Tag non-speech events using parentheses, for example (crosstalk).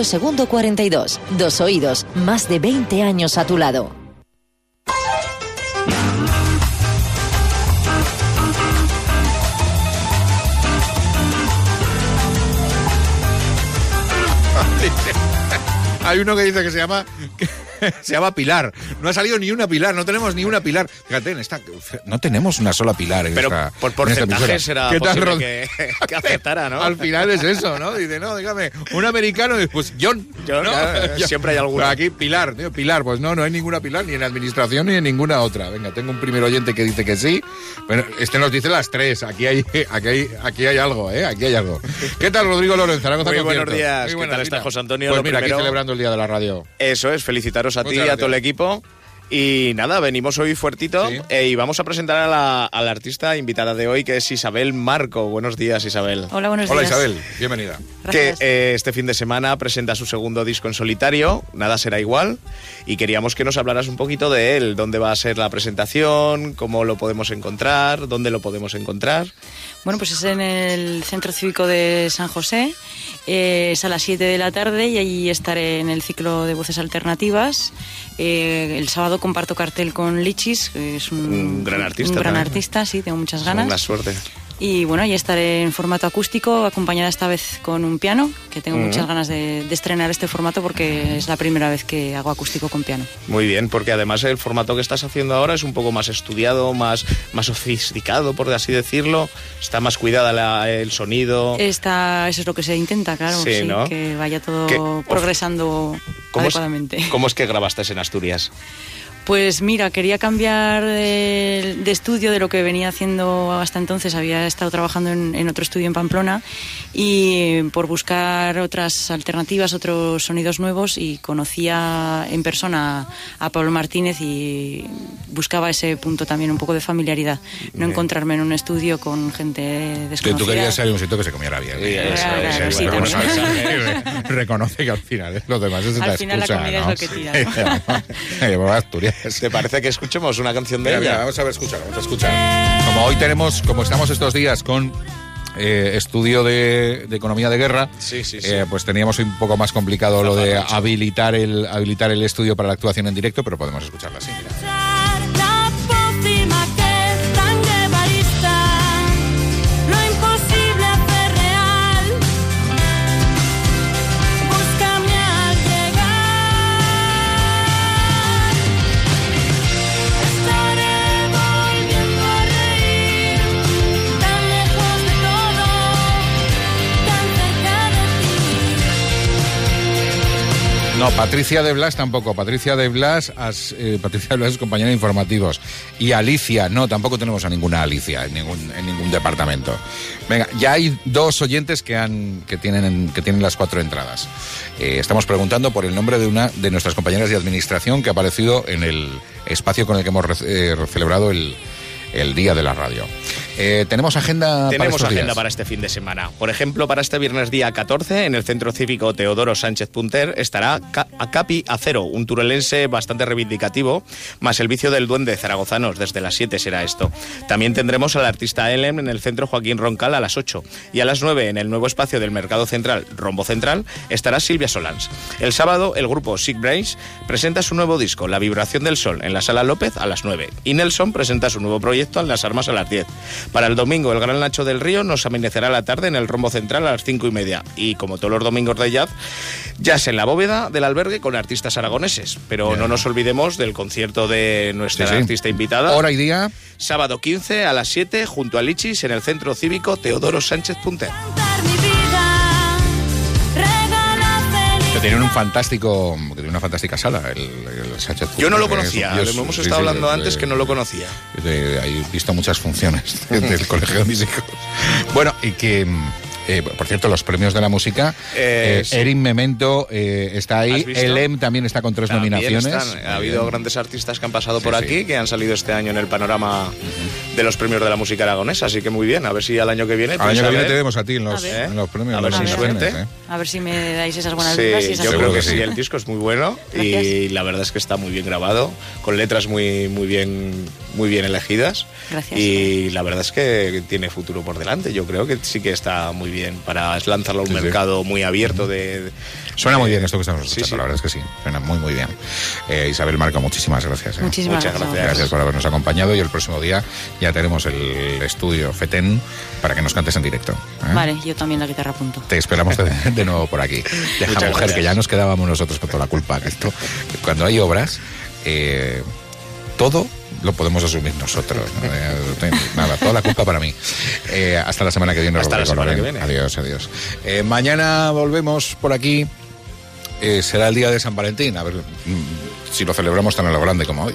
Pablo II 42. Dos oídos, más de 20 años a tu lado. (laughs) Hay uno que dice que se llama (laughs) (laughs) se llama Pilar. No ha salido ni una Pilar, no tenemos ni una Pilar. Fíjate, en esta, no tenemos una sola Pilar en Pero esta, por porcentaje será ¿Qué tal, que, (laughs) que aceptara, ¿no? Al final es eso, ¿no? Dice, no, dígame, un americano, y pues John. John, ¿no? claro, (laughs) siempre hay alguno. Pero Aquí Pilar, tío, Pilar, pues no, no hay ninguna Pilar, ni en administración ni en ninguna otra. Venga, tengo un primer oyente que dice que sí. Bueno, este nos dice las tres. Aquí hay, aquí hay, aquí hay algo, ¿eh? Aquí hay algo. ¿Qué tal, Rodrigo Lorenzo? Muy buenos días. Muy ¿Qué tal estás, mira. José Antonio? Pues Lo mira, aquí celebrando el Día de la Radio. Eso es, felicitaros a ti y a todo el equipo. Y nada, venimos hoy fuertito Sí. eh, y vamos a presentar a la, a la artista invitada de hoy, que es Isabel Marco. Buenos días, Isabel. Hola, buenos Hola días. Isabel, bienvenida. Que eh, este fin de semana presenta su segundo disco en solitario, Nada será igual, y queríamos que nos hablaras un poquito de él, dónde va a ser la presentación, cómo lo podemos encontrar, dónde lo podemos encontrar. Bueno, pues es en el Centro Cívico de San José. eh, es a las 7 de la tarde y allí estaré en el ciclo de voces alternativas. Eh, el sábado comparto cartel con Lichis, que es un, Un gran artista Un gran también. artista, sí, tengo muchas Una ganas. suerte. Y bueno, ya estaré en formato acústico, acompañada esta vez con un piano, que tengo Ujú. muchas ganas de, de estrenar este formato porque es la primera vez que hago acústico con piano. Muy bien, porque además el formato que estás haciendo ahora es un poco más estudiado, más, más sofisticado, por así decirlo. Está más cuidada la- el sonido. Esta, eso es lo que se intenta, claro, Sí, sí, ¿no? que vaya todo Que- progresando ¿Cómo es, adecuadamente. ¿Cómo es que grabaste en Asturias? Pues mira, quería cambiar de, de estudio de lo que venía haciendo hasta entonces. Había estado trabajando en, en otro estudio en Pamplona y por buscar otras alternativas, otros sonidos nuevos y conocía en persona a Pablo Martínez y buscaba ese punto también un poco de familiaridad. No Bien. encontrarme en un estudio con gente Que desconocida. tú querías ir a un sitio que se comiera bien. Sí, eso, Claro, eso, claro, eso, sí, bueno, tenemos- (laughs) Reconoce, que al final es lo demás es Al la final la excusa, comida es ¿no? lo que tira, (laughs) (laughs) Asturias. (laughs) ¿Te parece que escuchemos una canción de Mira, mira, ella? vamos a ver, escuchar, vamos a escuchar. Como hoy tenemos, como estamos estos días con eh, estudio de, de economía de guerra, Sí, sí, sí. eh, pues teníamos un poco más complicado lo de habilitar el, habilitar el estudio para la actuación en directo, pero podemos escucharla así. mira. No, Patricia de Blas tampoco. Patricia de Blas, as- eh, Patricia de Blas es compañera de informativos. Y Alicia, no, tampoco tenemos a ninguna Alicia en ningún, en ningún departamento. Venga, ya hay dos oyentes que, han, que, tienen, que tienen las cuatro entradas. Eh, estamos preguntando por el nombre de una de nuestras compañeras de administración que ha aparecido en el espacio con el que hemos eh, celebrado el, el Día de la Radio. Eh, ¿Tenemos agenda para Tenemos estos agenda días? para este fin de semana. Por ejemplo, para este viernes día 14, en el Centro Cívico Teodoro Sánchez Punter, estará Ca- Acapi Acero, un turelense bastante reivindicativo, más el vicio del duende zaragozanos. Desde las 7 será esto. También tendremos al artista Elem en el Centro Joaquín Roncal a las 8. Y a las 9, en el nuevo espacio del Mercado Central, Rombo Central, estará Silvia Solans. El sábado, el grupo Sick Brains presenta su nuevo disco, La Vibración del Sol, en la Sala López a las 9. Y Nelson presenta su nuevo proyecto en Las Armas a las 10. Para el domingo, el Gran Nacho del Río nos amanecerá la tarde en el Rombo Central a las 5 y media. Y como todos los domingos de jazz, jazz en la bóveda del albergue con artistas aragoneses. Pero no nos olvidemos del concierto de nuestra Sí, sí. artista invitada. Hora y día. Sábado 15 a las 7 junto a Lichis en el Centro Cívico Teodoro Sánchez Punter. Que tienen un fantástico, que tiene una fantástica sala, el, el Sánchez Yo no lo conocía, es- hemos sí, estado sí, hablando de- antes que no lo conocía. de- de- he visto muchas funciones del (laughs) colegio de mis hijos. Bueno, y que, eh, por cierto, los premios de la música, Eh, eh, sí. Erin Memento eh, está ahí, ¿Has visto? el EM también está con tres También nominaciones. están. Ha habido grandes artistas que han pasado Sí, por sí. aquí, que han salido este año en el panorama de los premios de la música aragonesa, así que muy bien, a ver si al año que viene... Al año a que viene ver. te vemos a ti en los, en premios. A ver si suerte. ¿eh? A ver si me dais esas buenas Sí, vibras y esas yo creo que sí. sí. el disco es muy bueno y Gracias. la verdad es que está muy bien grabado, con letras muy, muy, bien, muy bien elegidas. Gracias. Y la verdad es que tiene futuro por delante. Yo creo que sí que está muy bien para lanzarlo a un Sí, sí. mercado muy abierto de, Suena muy bien esto que estamos escuchando, sí. la verdad es que sí, suena muy muy bien. Eh, Isabel Marco, muchísimas gracias. eh. Muchísimas Muchas gracias. gracias. Gracias por habernos acompañado y el próximo día ya tenemos el estudio FETEN para que nos cantes en directo. ¿eh? Vale, yo también la guitarra apunto. Te esperamos de, de nuevo por aquí. (laughs) Deja Muchas mujer, gracias. que ya nos quedábamos nosotros con toda la culpa. Que esto, que cuando hay obras, eh, todo lo podemos asumir nosotros. ¿no? Eh, Nada, toda la culpa para mí. Eh, hasta la semana que viene. Hasta la semana que viene. Adiós, adiós. Eh, mañana volvemos por aquí. Eh, será el día de San Valentín. A ver mm, si lo celebramos tan a lo grande como hoy.